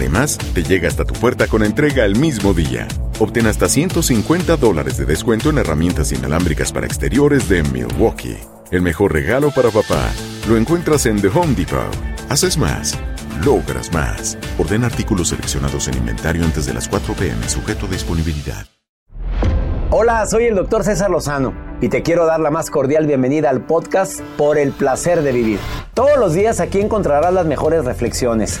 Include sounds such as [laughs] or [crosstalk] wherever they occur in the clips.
Además, te llega hasta tu puerta con entrega el mismo día. Obtén hasta 150 dólares de descuento en herramientas inalámbricas para exteriores de Milwaukee. El mejor regalo para papá lo encuentras en The Home Depot. Haces más, logras más. Orden artículos seleccionados en inventario antes de las 4 pm, sujeto a disponibilidad. Hola, soy el doctor César Lozano y te quiero dar la más cordial bienvenida al podcast Por el placer de vivir. Todos los días aquí encontrarás las mejores reflexiones,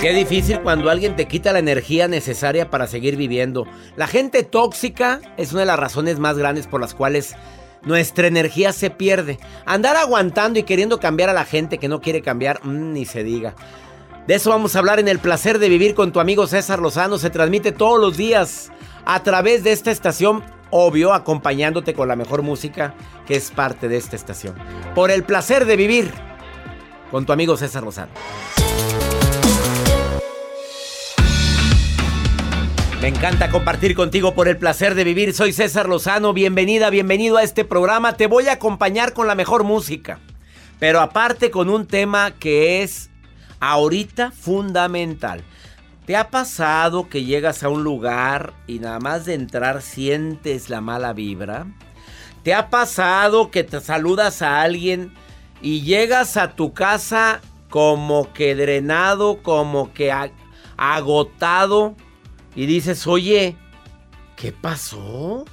Qué difícil cuando alguien te quita la energía necesaria para seguir viviendo. La gente tóxica es una de las razones más grandes por las cuales nuestra energía se pierde. Andar aguantando y queriendo cambiar a la gente que no quiere cambiar, mm, ni se diga. De eso vamos a hablar en el placer de vivir con tu amigo César Lozano. Se transmite todos los días a través de esta estación, obvio, acompañándote con la mejor música que es parte de esta estación. Por el placer de vivir con tu amigo César Lozano. Me encanta compartir contigo por el placer de vivir. Soy César Lozano. Bienvenida, bienvenido a este programa. Te voy a acompañar con la mejor música. Pero aparte con un tema que es ahorita fundamental. ¿Te ha pasado que llegas a un lugar y nada más de entrar sientes la mala vibra? ¿Te ha pasado que te saludas a alguien y llegas a tu casa como que drenado, como que agotado? Y dices, oye, ¿qué pasó?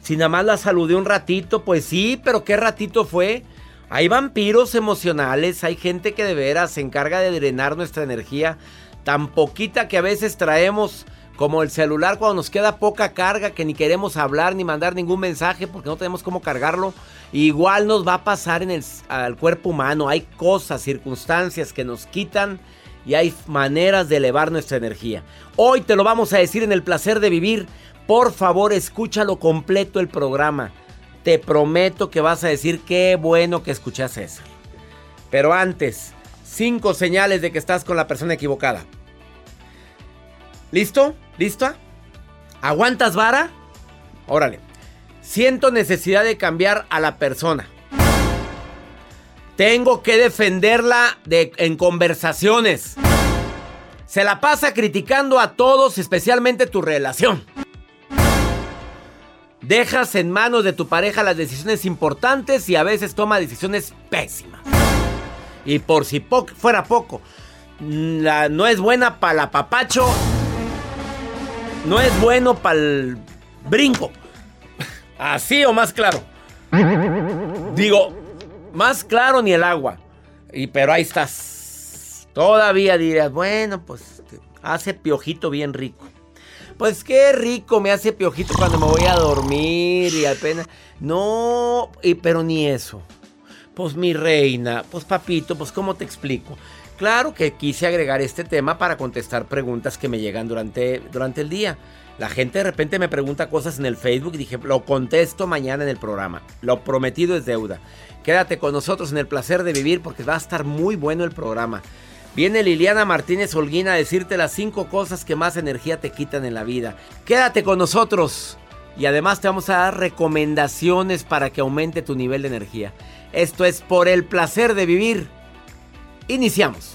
Si nada más la saludé un ratito, pues sí, pero ¿qué ratito fue? Hay vampiros emocionales, hay gente que de veras se encarga de drenar nuestra energía, tan poquita que a veces traemos como el celular cuando nos queda poca carga que ni queremos hablar ni mandar ningún mensaje porque no tenemos cómo cargarlo. Igual nos va a pasar en el cuerpo humano, hay cosas, circunstancias que nos quitan y hay maneras de elevar nuestra energía. Hoy te lo vamos a decir en el placer de vivir. Por favor, escúchalo completo el programa. Te prometo que vas a decir qué bueno que escuchas eso. Pero antes, cinco señales de que estás con la persona equivocada. ¿Listo? ¿Lista? ¿Aguantas vara? Órale. Siento necesidad de cambiar a la persona. Tengo que defenderla de, en conversaciones. Se la pasa criticando a todos, especialmente tu relación. Dejas en manos de tu pareja las decisiones importantes y a veces toma decisiones pésimas. Y por si fuera poco, la, no es buena para la papacho, no es bueno para el brinco. Así o más claro. Digo, más claro ni el agua. Y pero ahí estás. Todavía dirías, bueno, pues hace piojito bien rico. Pues qué rico me hace piojito cuando me voy a dormir y apenas. No, y, pero ni eso. Pues mi reina, pues papito, pues ¿cómo te explico? Claro que quise agregar este tema para contestar preguntas que me llegan durante, durante el día. La gente de repente me pregunta cosas en el Facebook y dije, lo contesto mañana en el programa. Lo prometido es deuda. Quédate con nosotros en el placer de vivir porque va a estar muy bueno el programa. Viene Liliana Martínez Holguín a decirte las cinco cosas que más energía te quitan en la vida. Quédate con nosotros y además te vamos a dar recomendaciones para que aumente tu nivel de energía. Esto es por el placer de vivir. Iniciamos.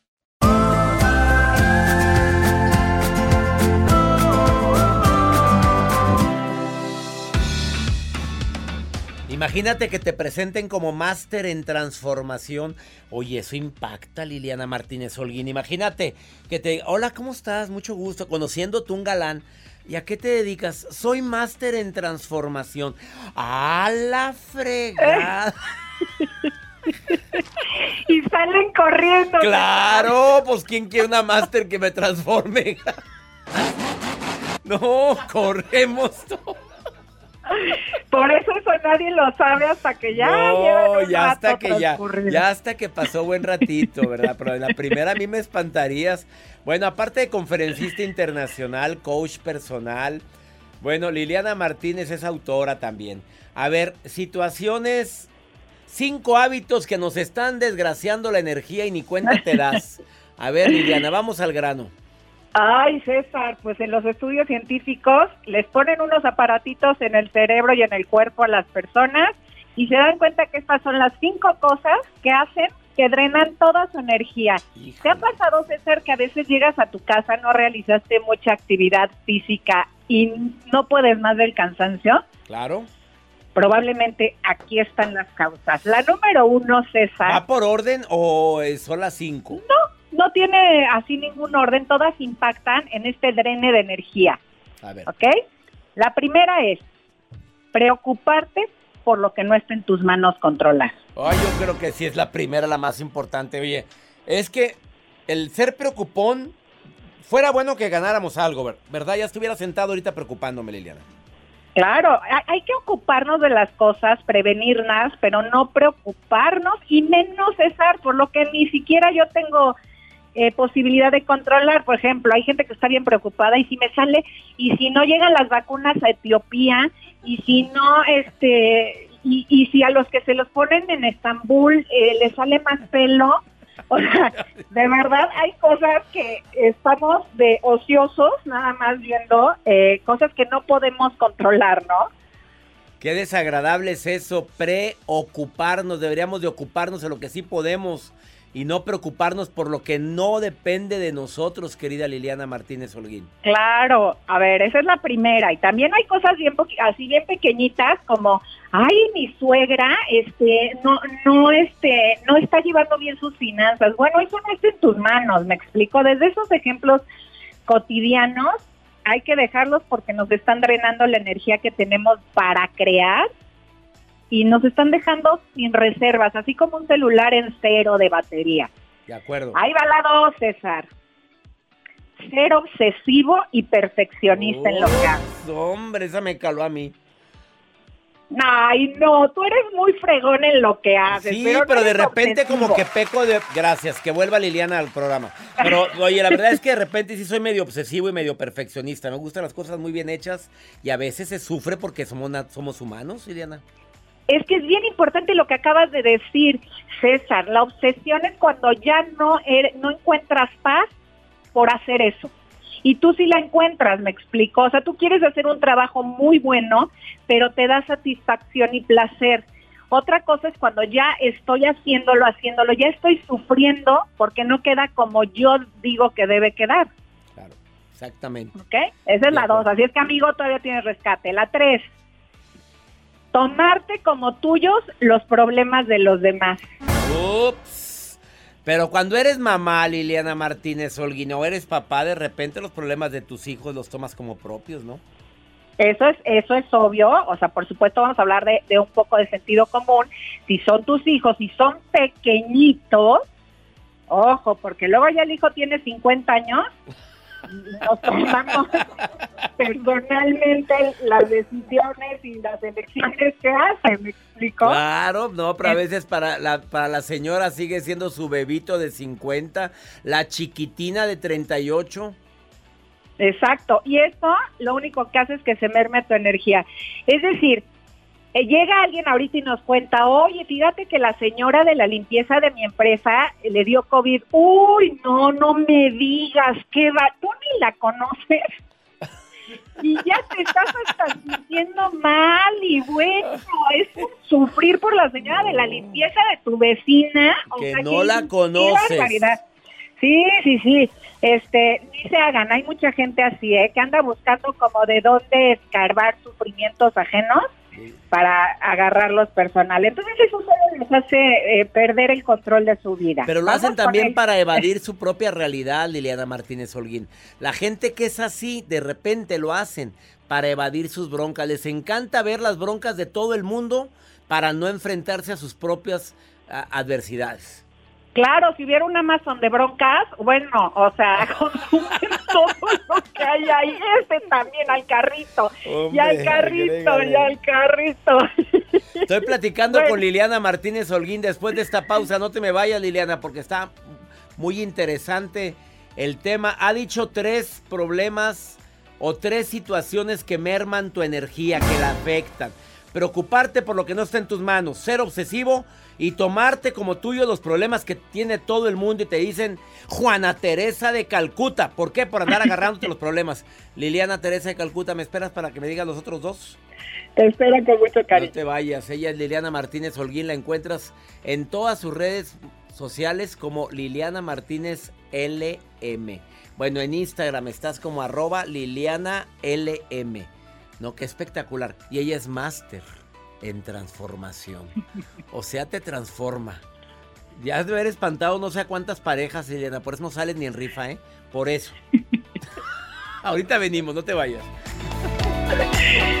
Imagínate que te presenten como máster en transformación. Oye, eso impacta, Liliana Martínez Holguín. Imagínate que te. Hola, ¿cómo estás? Mucho gusto. Conociéndote un galán. ¿Y a qué te dedicas? Soy máster en transformación. ¡A la fregada! [laughs] y salen corriendo. Claro, pues ¿quién quiere una máster que me transforme? [laughs] no, corremos todos. Por eso eso nadie lo sabe hasta que ya no, ya hasta que ya, ya hasta que pasó buen ratito, ¿verdad? Pero en la primera a mí me espantarías. Bueno, aparte de conferencista internacional, coach personal. Bueno, Liliana Martínez es autora también. A ver, situaciones, cinco hábitos que nos están desgraciando la energía y ni cuenta te das. A ver, Liliana, vamos al grano. Ay, César, pues en los estudios científicos les ponen unos aparatitos en el cerebro y en el cuerpo a las personas y se dan cuenta que estas son las cinco cosas que hacen que drenan toda su energía. ¿Te ha pasado, César, que a veces llegas a tu casa, no realizaste mucha actividad física y no puedes más del cansancio? Claro. Probablemente aquí están las causas. La número uno, César. ¿Va por orden o son las cinco? No, no tiene así ningún orden, todas impactan en este drene de energía. A ver. ¿Ok? La primera es preocuparte por lo que no está en tus manos controlar. Ay, yo creo que sí es la primera, la más importante. Oye, es que el ser preocupón fuera bueno que ganáramos algo, ¿verdad? Ya estuviera sentado ahorita preocupándome, Liliana. Claro, hay que ocuparnos de las cosas, prevenirlas, pero no preocuparnos y menos cesar, por lo que ni siquiera yo tengo eh, posibilidad de controlar. Por ejemplo, hay gente que está bien preocupada y si me sale, y si no llegan las vacunas a Etiopía, y si no, este, y, y si a los que se los ponen en Estambul eh, les sale más pelo, o sea, de verdad hay cosas que estamos de ociosos, nada más viendo eh, cosas que no podemos controlar, ¿no? Qué desagradable es eso, preocuparnos, deberíamos de ocuparnos de lo que sí podemos y no preocuparnos por lo que no depende de nosotros, querida Liliana Martínez Holguín. Claro, a ver, esa es la primera. Y también hay cosas bien así bien pequeñitas como, ay, mi suegra, este, no, no, este, no está llevando bien sus finanzas. Bueno, eso no está en tus manos, me explico. Desde esos ejemplos cotidianos hay que dejarlos porque nos están drenando la energía que tenemos para crear y nos están dejando sin reservas, así como un celular en cero de batería. De acuerdo. Ahí va la dos, César. Ser obsesivo y perfeccionista en lo que haces. Hombre, esa me caló a mí. Ay, no, tú eres muy fregón en lo que haces. Sí, pero, de repente como que peco de... Gracias, que vuelva Liliana al programa. Pero, [laughs] oye, la verdad es que de repente sí soy medio obsesivo y medio perfeccionista. Me gustan las cosas muy bien hechas y a veces se sufre porque somos, somos humanos, Liliana. Es que es bien importante lo que acabas de decir, César. La obsesión es cuando ya no, no encuentras paz por hacer eso. Y tú sí la encuentras, me explico. O sea, tú quieres hacer un trabajo muy bueno, pero te da satisfacción y placer. Otra cosa es cuando ya estoy haciéndolo, haciéndolo, ya estoy sufriendo porque no queda como yo digo que debe quedar. Claro, exactamente. ¿Ok? Esa es la dos. Así es que, amigo, todavía tienes rescate. La tres, tomarte como tuyos los problemas de los demás. Ups. Pero cuando eres mamá, Liliana Martínez Olguino, o eres papá, de repente los problemas de tus hijos los tomas como propios, ¿no? Eso es, eso es obvio, o sea, por supuesto vamos a hablar de, de un poco de sentido común. Si son tus hijos, si son pequeñitos, ojo, porque luego ya el hijo tiene 50 años nos tomamos [laughs] personalmente las decisiones y las elecciones que hacen, ¿me explico? Claro, no, pero a veces para la, para la señora sigue siendo su bebito de 50, la chiquitina de 38. Exacto, y eso lo único que hace es que se merme tu energía. Es decir, eh, llega alguien ahorita y nos cuenta, oye, fíjate que la señora de la limpieza de mi empresa le dio COVID. Uy, no, no me digas, que va, tú ni la conoces. [laughs] Y ya te estás hasta sintiendo mal y bueno, es sufrir por la señora de la limpieza de tu vecina. Que no la conoces. Sí, sí, sí. Este, ni se hagan, hay mucha gente así, ¿eh? que anda buscando como de dónde escarbar sufrimientos ajenos para agarrarlos personal. Entonces eso solo les hace eh, perder el control de su vida. Pero lo hacen también para [laughs] evadir su propia realidad, Liliana Martínez Holguín. La gente que es así, de repente lo hacen para evadir sus broncas. Les encanta ver las broncas de todo el mundo para no enfrentarse a sus propias adversidades. Claro, si hubiera un Amazon de broncas, bueno, o sea, [laughs] consumen todo lo que hay ahí, este también al carrito, y al carrito, y al carrito. Estoy platicando con Liliana Martínez Holguín después de esta pausa, no te me vayas Liliana, porque está muy interesante el tema. Ha dicho tres problemas o tres situaciones que merman tu energía, que la afectan. Preocuparte por lo que no está en tus manos, ser obsesivo y tomarte como tuyo los problemas que tiene todo el mundo y te dicen Juana Teresa de Calcuta. ¿Por qué? Por andar agarrándote los problemas. Liliana Teresa de Calcuta, ¿me esperas para que me digas los otros dos? Te espero con mucho cariño. No te vayas, ella es Liliana Martínez Holguín, la encuentras en todas sus redes sociales como Liliana Martínez LM. Bueno, en Instagram estás como arroba Liliana LM. No, qué espectacular. Y ella es máster en transformación. O sea, te transforma. Ya de haber espantado no sé a cuántas parejas, Elena. Por eso no sales ni en rifa, ¿eh? Por eso. [laughs] Ahorita venimos, no te vayas [laughs]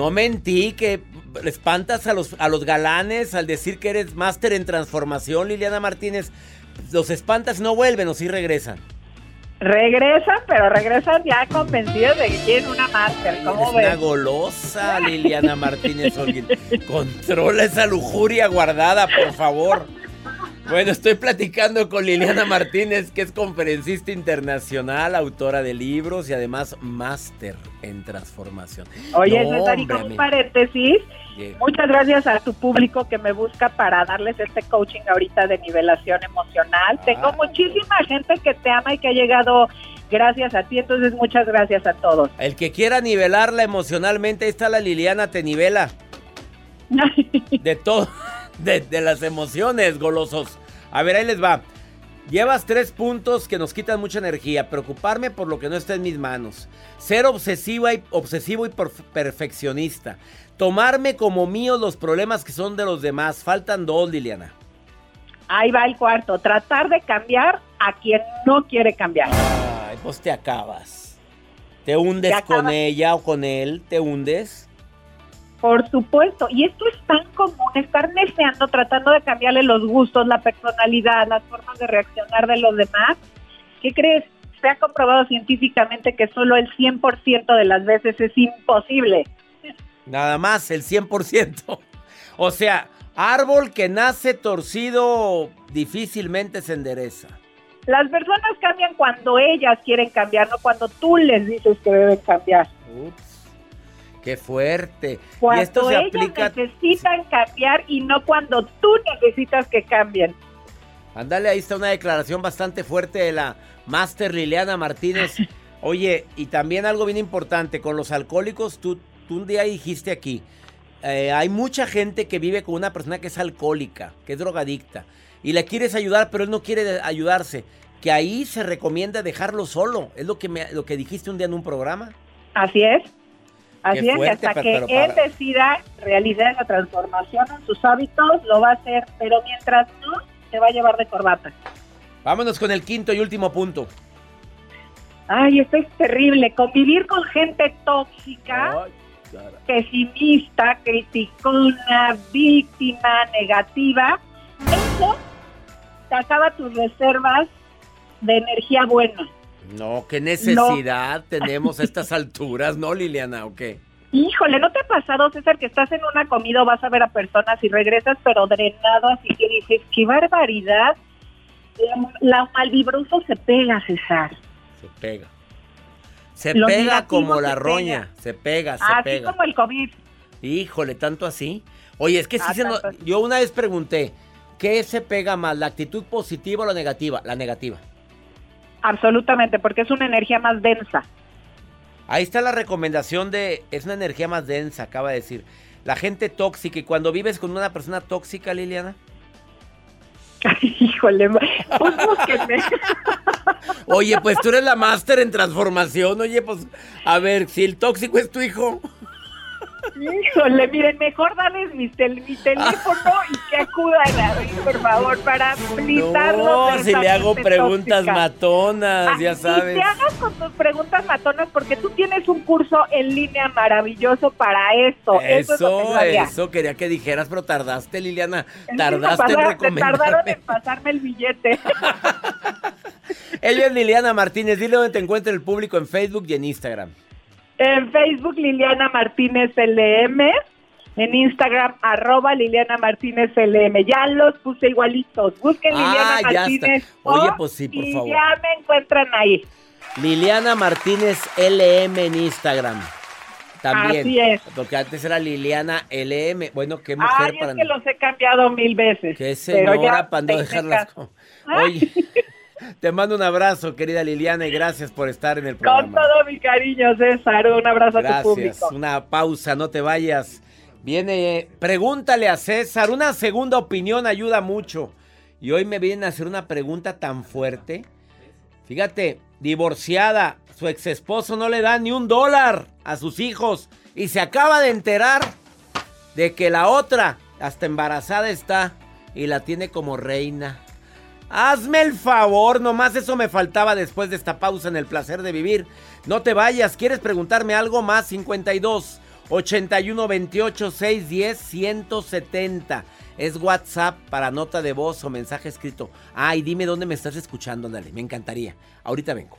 No mentí que espantas a los, a los galanes al decir que eres máster en transformación, Liliana Martínez. Los espantas no vuelven o sí regresan. Regresan, pero regresan ya convencidos de que tienen una máster. ¿Cómo Eres ves? una golosa, [laughs] Liliana Martínez Holguín. Controla esa lujuria guardada, por favor. Bueno, estoy platicando con Liliana Martínez, que es conferencista internacional, autora de libros y además máster en transformación. Oye, No, hombre, como un paréntesis, Yeah. muchas gracias a tu público que me busca para darles este coaching ahorita de nivelación emocional. Ah. Tengo muchísima gente que te ama y que ha llegado gracias a ti, entonces muchas gracias a todos. El que quiera nivelarla emocionalmente, ahí está la Liliana, te nivela. [laughs] De todo, de, de las emociones, golosos. A ver, ahí les va. Llevas tres puntos que nos quitan mucha energía. Preocuparme por lo que no está en mis manos. Ser obsesiva y, obsesivo y perf- perfeccionista. Tomarme como míos los problemas que son de los demás. Faltan dos, Liliana. Ahí va el cuarto, tratar de cambiar a quien no quiere cambiar. Ay, pues te acabas. Te hundes Te con ella o con él. Te hundes. Por supuesto, y esto es tan común, estar deseando, tratando de cambiarle los gustos, la personalidad, las formas de reaccionar de los demás. ¿Qué crees? Se ha comprobado científicamente que solo el 100% de las veces es imposible. Nada más, el 100%. O sea, árbol que nace torcido difícilmente se endereza. Las personas cambian cuando ellas quieren cambiar, no cuando tú les dices que deben cambiar. Ups, qué fuerte. y Cuando esto se aplica... necesitan cambiar y no cuando tú necesitas que cambien. Ándale, ahí está una declaración bastante fuerte de la Master Liliana Martínez. [laughs] Oye, y también algo bien importante, con los alcohólicos, tú, tú un día dijiste aquí, eh, hay mucha gente que vive con una persona que es alcohólica, que es drogadicta, y le quieres ayudar, pero él no quiere ayudarse. Que ahí se recomienda dejarlo solo. Es lo que, me, lo que dijiste un día en un programa. Así es. Así es, hasta pero- que él para- decida realizar esa transformación en sus hábitos, lo va a hacer, pero mientras no, se va a llevar de corbata. Vámonos con el quinto y último punto. Ay, esto es terrible. Convivir con gente tóxica, Ay, pesimista, criticona, víctima, negativa, eso te acaba tus reservas de energía buena. No, qué necesidad tenemos a estas alturas, ¿no, Liliana? ¿O qué? Híjole, ¿no te ha pasado, César, que estás en una comida o vas a ver a personas y regresas pero drenado, así que dices, qué barbaridad? La, la malvibroso se pega, César. Se pega. Se pega como la se roña. Se pega, se Así pega. como el COVID. Híjole, tanto así. Oye, es que sí Ah, se no- tanto así. yo una vez pregunté, ¿qué se pega más, la actitud positiva o la negativa? La negativa. Absolutamente, porque es una energía más densa. Ahí está la recomendación de, es una energía más densa, acaba de decir. La gente tóxica, y cuando vives con una persona tóxica, Liliana, [laughs] Híjole, pues búsquenme. [laughs] Oye, pues tú eres la máster en transformación. Oye, pues, a ver, si el tóxico es tu hijo. Híjole, miren, mejor darles mi, tel- mi teléfono y que acudan a mí, por favor, para blitarlos. No, si le hago preguntas tóxica. matonas, Ah, ya Y sabes. te hagas con tus preguntas matonas porque tú tienes un curso en línea maravilloso para eso. Eso, que Eso, quería que dijeras, pero tardaste, Liliana. Tardaste en me pasaron- me tardaron recomendarme. en [laughs] pasarme el billete. Ella es Liliana Martínez. Dile dónde te encuentra el público en Facebook y en Instagram. En Facebook, Liliana Martínez LM. En Instagram, arroba Liliana Martínez LM. Ya los puse igualitos. Busquen Ah, Liliana ya Martínez. está. Oye, pues sí, por y favor. ya me encuentran ahí. Liliana Martínez LM en Instagram. También. Así es. Porque antes era Liliana LM. Bueno, qué mujer Ay, para es que los he cambiado mil veces. Qué señora para no dejarlas. caso. co- Oye, te mando un abrazo, querida Liliana, y gracias por estar en el Con programa. todo mi cariño, César. Un abrazo a tu Gracias. público. Una pausa, no te vayas. Viene, pregúntale a César. Una segunda opinión ayuda mucho. Y hoy me vienen a hacer una pregunta tan fuerte. Fíjate, divorciada, su ex esposo no le da ni un dólar a sus hijos. Y se acaba de enterar de que la otra, hasta embarazada está, y la tiene como reina. Hazme el favor, nomás eso me faltaba después de esta pausa en el placer de vivir. No te vayas, ¿quieres preguntarme algo más? 52 81 28 610 170. Es WhatsApp para nota de voz o mensaje escrito. Ay, dime dónde me estás escuchando, dale, me encantaría. Ahorita vengo.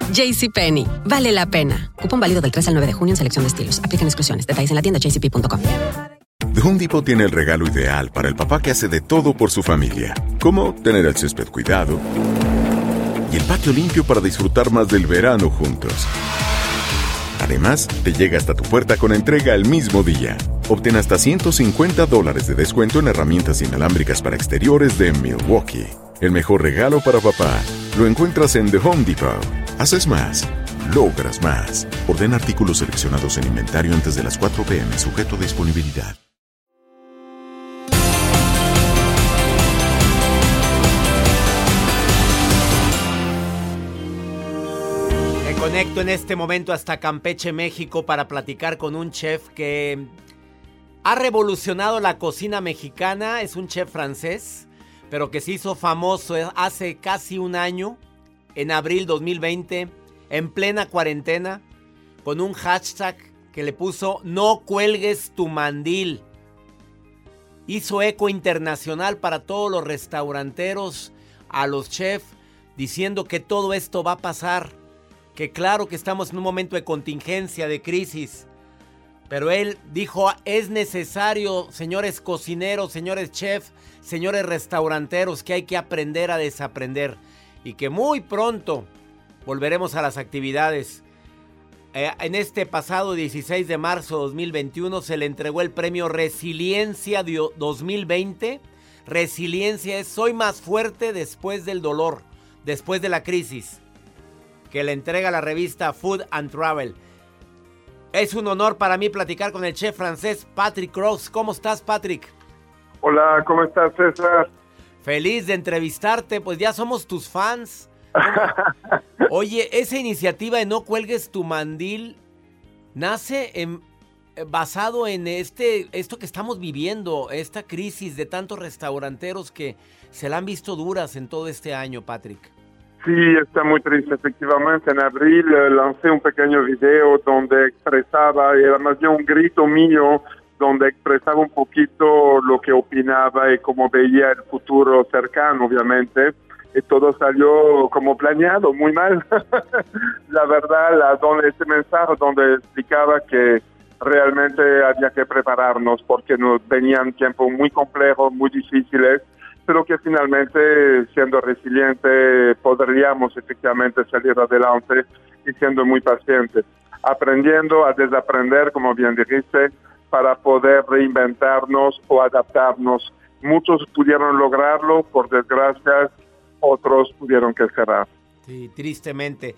JCPenney, vale la pena. Cupón válido del 3 al 9 de junio en selección de estilos. Aplican exclusiones. Detalles en la tienda jcp.com. The Home Depot tiene el regalo ideal para el papá que hace de todo por su familia, como tener el césped cuidado y el patio limpio para disfrutar más del verano juntos. Además, te llega hasta tu puerta con entrega el mismo día. Obtén hasta 150 dólares de descuento en herramientas inalámbricas para exteriores de Milwaukee. El mejor regalo para papá lo encuentras en The Home Depot. Haces más, logras más. Orden artículos seleccionados en inventario antes de las 4 pm, sujeto a disponibilidad. Me conecto en este momento hasta Campeche, México, para platicar con un chef que ha revolucionado la cocina mexicana. Es un chef francés, pero que se hizo famoso hace casi un año, en abril 2020, en plena cuarentena, con un hashtag que le puso No cuelgues tu mandil. Hizo eco internacional para todos los restauranteros, a los chefs, diciendo que todo esto va a pasar que claro que estamos en un momento de contingencia, de crisis, pero él dijo, es necesario, señores cocineros, señores chefs, señores restauranteros, que hay que aprender a desaprender y que muy pronto volveremos a las actividades. Eh, en este pasado 16 de marzo de 2021 se le entregó el premio Resiliencia de 2020. Resiliencia es soy más fuerte después del dolor, después de la crisis que le entrega la revista Food and Travel. Es un honor para mí platicar con el chef francés Patrick Cross. ¿Cómo estás, Patrick? Hola, ¿cómo estás, César? Feliz de entrevistarte, pues ya somos tus fans. [laughs] Oye, esa iniciativa de no cuelgues tu mandil nace en, eh, basado en este esto que estamos viviendo, esta crisis de tantos restauranteros que se la han visto duras en todo este año, Patrick. Sí, está muy triste. Efectivamente, en abril eh, lancé un pequeño video donde expresaba, era más bien un grito mío, donde expresaba un poquito lo que opinaba y cómo veía el futuro cercano, obviamente. Y todo salió como planeado, muy mal. [laughs] la verdad, la, donde ese mensaje donde explicaba que realmente había que prepararnos porque nos venían tiempos muy complejos, muy difíciles pero que finalmente siendo resiliente podríamos efectivamente salir adelante y siendo muy pacientes, aprendiendo a desaprender, como bien dijiste, para poder reinventarnos o adaptarnos. Muchos pudieron lograrlo, por desgracia, otros pudieron que cerrar. Sí, tristemente.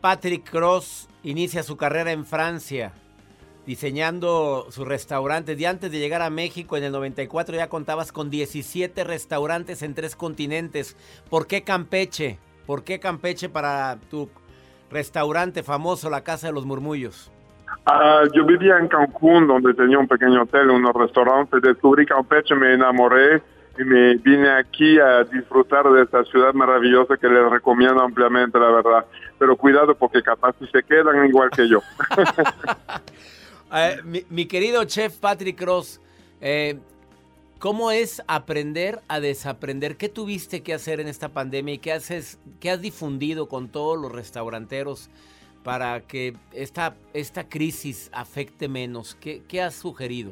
Patrick Cross inicia su carrera en Francia diseñando sus restaurantes. Y antes de llegar a México en el 94 ya contabas con 17 restaurantes en tres continentes. ¿Por qué Campeche? ¿Por qué Campeche para tu restaurante famoso, la Casa de los Murmullos? Ah, yo vivía en Cancún, donde tenía un pequeño hotel, unos restaurantes. Descubrí Campeche, me enamoré y me vine aquí a disfrutar de esta ciudad maravillosa que les recomiendo ampliamente, la verdad. Pero cuidado porque capaz si se quedan igual que yo. [laughs] Eh, mi, querido chef Patrick Cross, eh, ¿cómo es aprender a desaprender? ¿Qué tuviste que hacer en esta pandemia y qué, haces, qué has difundido con todos los restauranteros para que esta, esta crisis afecte menos? ¿Qué, qué has sugerido?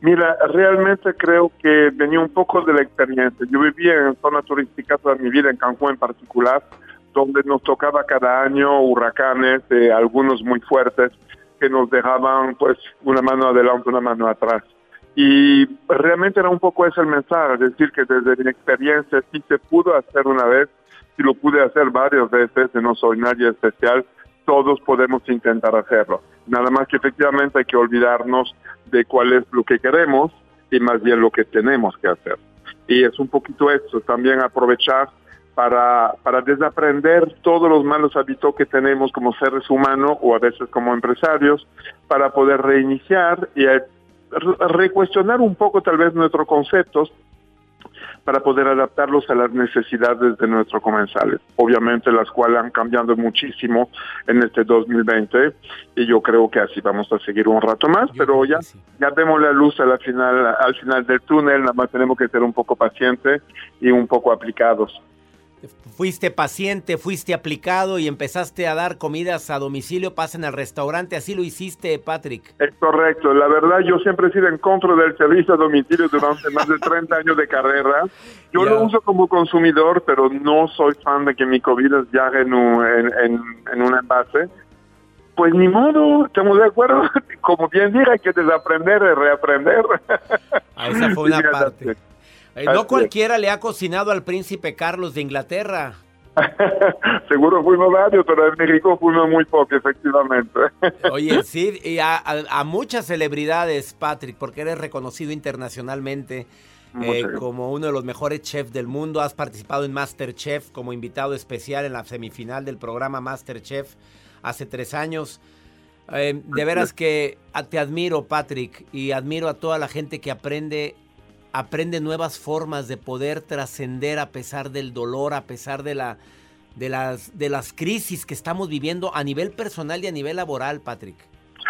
Mira, realmente creo que venía un poco de la experiencia. Yo vivía en zona turística toda mi vida, en Cancún en particular, donde nos tocaba cada año huracanes, eh, algunos muy fuertes que nos dejaban pues una mano adelante, una mano atrás. Y realmente era un poco ese el mensaje, es decir, que desde mi experiencia sí se pudo hacer una vez, si lo pude hacer varias veces, no soy nadie especial, todos podemos intentar hacerlo. Nada más que efectivamente hay que olvidarnos de cuál es lo que queremos y más bien lo que tenemos que hacer. Y es un poquito eso, también aprovechar para, para desaprender todos los malos hábitos que tenemos como seres humanos o a veces como empresarios, para poder reiniciar y recuestionar un poco tal vez nuestros conceptos para poder adaptarlos a las necesidades de nuestros comensales. Obviamente las cuales han cambiado muchísimo en este 2020 y yo creo que así vamos a seguir un rato más, pero ya, ya vemos la luz al final, al final del túnel, nada más tenemos que ser un poco pacientes y un poco aplicados. Fuiste paciente, fuiste aplicado y empezaste a dar comidas a domicilio, pasen al restaurante, así lo hiciste, Patrick. Es correcto, la verdad yo siempre he sido en contra del servicio a domicilio durante más de 30 años de carrera. Yo lo uso como consumidor, pero no soy fan de que mi comida viaje en un, en, un envase. Pues ni modo, estamos de acuerdo. [laughs] Como bien dije, hay que desaprender y reaprender. Ah, esa fue una [laughs] parte. Eh, no cualquiera le ha cocinado al príncipe Carlos de Inglaterra. [laughs] Seguro fuimos varios, pero en México fuimos muy pocos, efectivamente. [laughs] Oye, sí, y a, muchas celebridades, Patrick, porque eres reconocido internacionalmente eh, como uno de los mejores chefs del mundo. Has participado en Masterchef como invitado especial en la semifinal del programa Masterchef hace tres años. Eh, de veras que te admiro, Patrick, y admiro a toda la gente que aprende aprende nuevas formas de poder trascender a pesar del dolor, a pesar de, la, de, las, de las crisis que estamos viviendo a nivel personal y a nivel laboral, Patrick.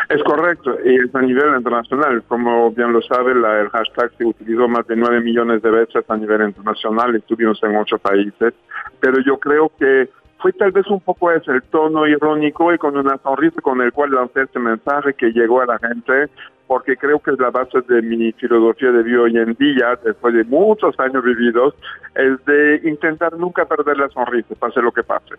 Es correcto, y es a nivel internacional. Como bien lo sabe, la, el hashtag se utilizó más de 9 millones de veces a nivel internacional, estuvimos en ocho países, pero yo creo que fue tal vez un poco ese el tono irónico y con una sonrisa con el cual lancé este mensaje que llegó a la gente, porque creo que es la base de mi filosofía de vida hoy en día, después de muchos años vividos, es de intentar nunca perder la sonrisa, pase lo que pase.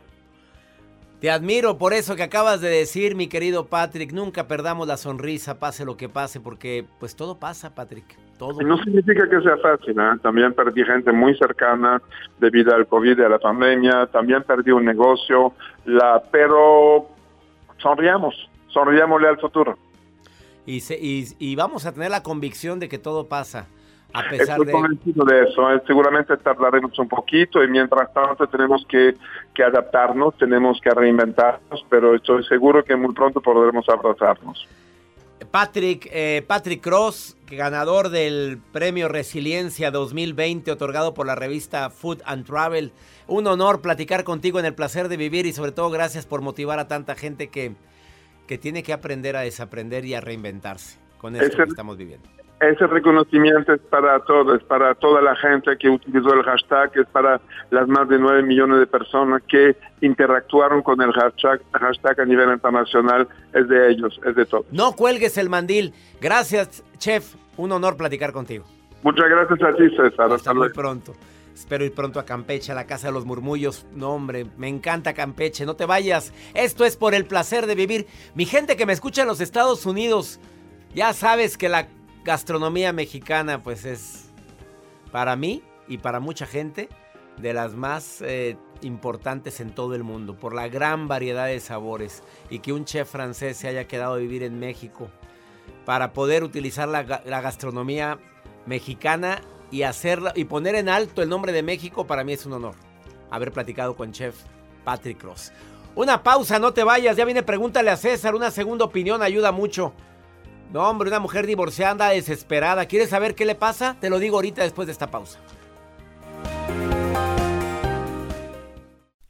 Te admiro por eso que acabas de decir, mi querido Patrick. Nunca perdamos la sonrisa, pase lo que pase, porque pues todo pasa, Patrick. Todo. no significa que sea fácil. ¿eh? También perdí gente muy cercana debido al COVID y a la pandemia. También perdí un negocio. La, pero sonriamos, sonriámosle al futuro. Y, se- y, y vamos a tener la convicción de que todo pasa, a pesar Estoy de... convencido de eso. eh, Seguramente tardaremos un poquito y mientras tanto tenemos que, que adaptarnos, tenemos que reinventarnos, pero estoy seguro que muy pronto podremos abrazarnos. Patrick, eh, Patrick Cross, ganador del premio Resiliencia 2020 otorgado por la revista Food and Travel. Un honor platicar contigo en el placer de vivir y sobre todo gracias por motivar a tanta gente que, que tiene que aprender a desaprender y a reinventarse con esto que estamos viviendo. Ese reconocimiento es para todos, es para toda la gente que utilizó el hashtag, es para las más de 9 millones de personas que interactuaron con el hashtag, hashtag a nivel internacional, es de ellos, es de todos. No cuelgues el mandil. Gracias, chef. Un honor platicar contigo. Muchas gracias a ti, César. Hasta muy pronto. Espero ir pronto a Campeche, a la Casa de los Murmullos. No, hombre, me encanta Campeche. No te vayas. Esto es por el placer de vivir. Mi gente que me escucha en los Estados Unidos, ya sabes que la gastronomía mexicana, pues es para mí y para mucha gente de las más eh, importantes en todo el mundo, por la gran variedad de sabores. Y que un chef francés se haya quedado a vivir en México para poder utilizar la, ga- la gastronomía mexicana y hacerla y poner en alto el nombre de México para mí es un honor haber platicado con chef Patrick Cross. Una pausa, no te vayas, ya viene pregúntale a César, una segunda opinión ayuda mucho. No, hombre, una mujer divorciada desesperada. ¿Quieres saber qué le pasa? Te lo digo ahorita después de esta pausa.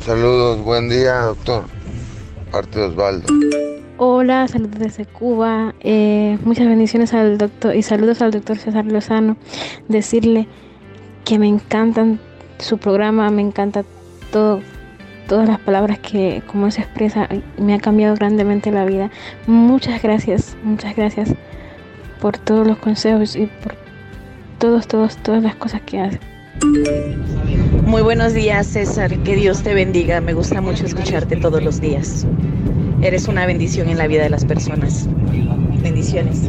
Saludos, buen día, doctor. Parte de Osvaldo. Hola, saludos desde Cuba. Eh, muchas bendiciones al doctor y saludos al doctor César Lozano. Decirle que me encantan su programa, me encanta todo, todas las palabras que como se expresa, me ha cambiado grandemente la vida. Muchas gracias, muchas gracias por todos los consejos y por todos, todos, todas las cosas que hace. Muy buenos días, César. Que Dios te bendiga. Me gusta mucho escucharte todos los días. Eres una bendición en la vida de las personas. Bendiciones.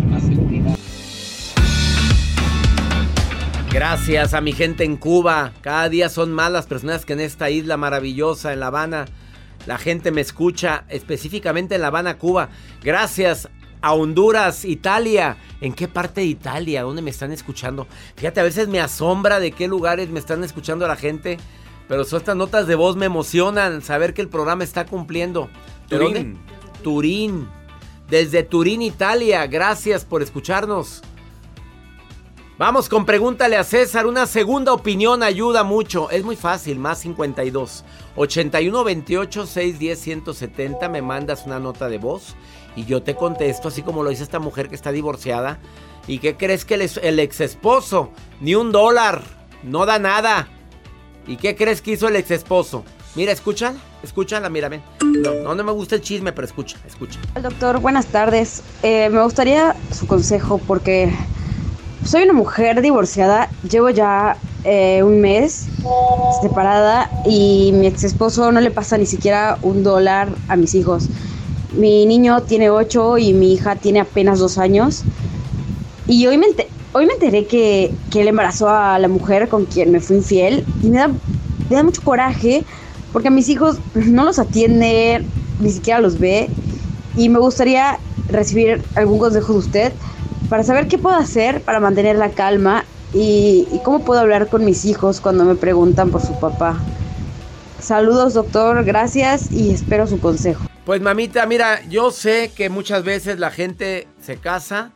Gracias a mi gente en Cuba. Cada día son más las personas que en esta isla maravillosa, en La Habana, la gente me escucha, específicamente en La Habana, Cuba. Gracias a Honduras, Italia. ¿En qué parte de Italia? ¿Dónde me están escuchando? Fíjate, a veces me asombra de qué lugares me están escuchando la gente. Pero son estas notas de voz me emocionan saber que el programa está cumpliendo. ¿De Turín. dónde? Turín. Desde Turín, Italia. Gracias por escucharnos. Vamos con pregúntale a César. Una segunda opinión ayuda mucho. Es muy fácil, más 52. 81 28 610 170. Me mandas una nota de voz y yo te contesto, así como lo dice esta mujer que está divorciada. ¿Y qué crees que el, ex esposo? Ni un dólar. No da nada. ¿Y qué crees que hizo el ex esposo? Mira, escucha, escúchala, mira, ven. No, no, me gusta el chisme, pero escucha, escucha. Doctor, buenas tardes. Eh, me gustaría su consejo porque soy una mujer divorciada, llevo ya eh, un mes separada y mi ex esposo no le pasa ni siquiera un dólar a mis hijos. Mi niño tiene ocho y mi hija tiene apenas dos años. Y hoy me, enteré que, que él embarazó a la mujer con quien me fui infiel y me da, me da mucho coraje porque a mis hijos no los atiende, ni siquiera los ve y me gustaría recibir algún consejo de usted para saber qué puedo hacer para mantener la calma y, cómo puedo hablar con mis hijos cuando me preguntan por su papá. Saludos doctor, gracias y espero su consejo. Pues mamita, mira, yo sé que muchas veces la gente se casa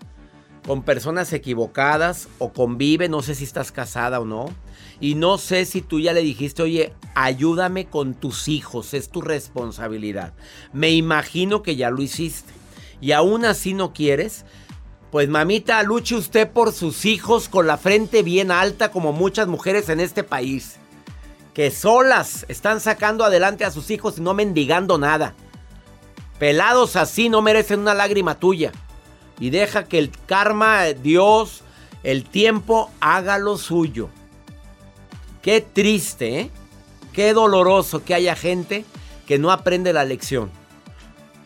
con personas equivocadas o convive, no sé si estás casada o no. Y no sé si tú ya le dijiste, oye, ayúdame con tus hijos, es tu responsabilidad. Me imagino que ya lo hiciste. Y aún así no quieres, pues mamita, luche usted por sus hijos con la frente bien alta como muchas mujeres en este país. Que solas están sacando adelante a sus hijos y no mendigando nada. Pelados así no merecen una lágrima tuya. Y deja que el karma, Dios, el tiempo haga lo suyo. Qué triste, ¿eh? Qué doloroso que haya gente que no aprende la lección.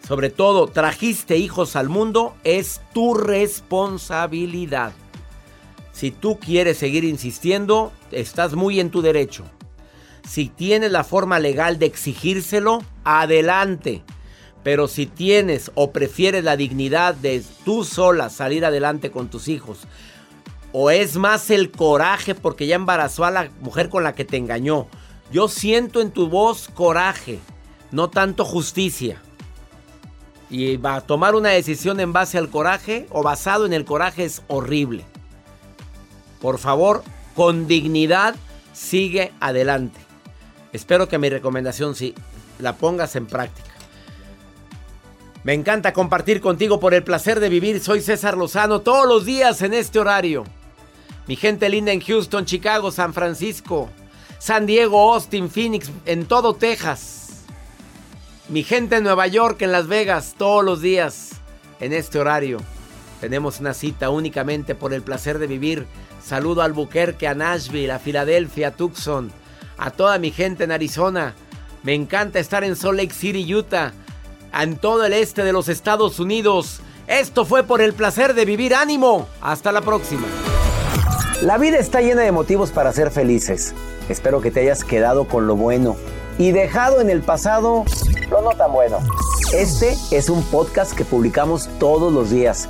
Sobre todo, trajiste hijos al mundo, es tu responsabilidad. Si tú quieres seguir insistiendo, estás muy en tu derecho. Si tienes la forma legal de exigírselo, adelante. Pero si tienes o prefieres la dignidad de tú sola salir adelante con tus hijos, o es más el coraje porque ya embarazó a la mujer con la que te engañó, yo siento en tu voz coraje, no tanto justicia y va a tomar una decisión en base al coraje o basado en el coraje es horrible. Por favor, con dignidad, sigue adelante. Espero que mi recomendación sí la pongas en práctica. Me encanta compartir contigo por el placer de vivir. Soy César Lozano todos los días en este horario. Mi gente linda en Houston, Chicago, San Francisco, San Diego, Austin, Phoenix, en todo Texas. Mi gente en Nueva York, en Las Vegas, todos los días, en este horario. Tenemos una cita únicamente por el placer de vivir. Saludo a Albuquerque, a Nashville, a Filadelfia, a Tucson, a toda mi gente en Arizona. Me encanta estar en Salt Lake City, Utah, en todo el este de los Estados Unidos. Esto fue por el placer de vivir ánimo. Hasta la próxima. La vida está llena de motivos para ser felices. Espero que te hayas quedado con lo bueno y dejado en el pasado lo no tan bueno. Este es un podcast que publicamos todos los días,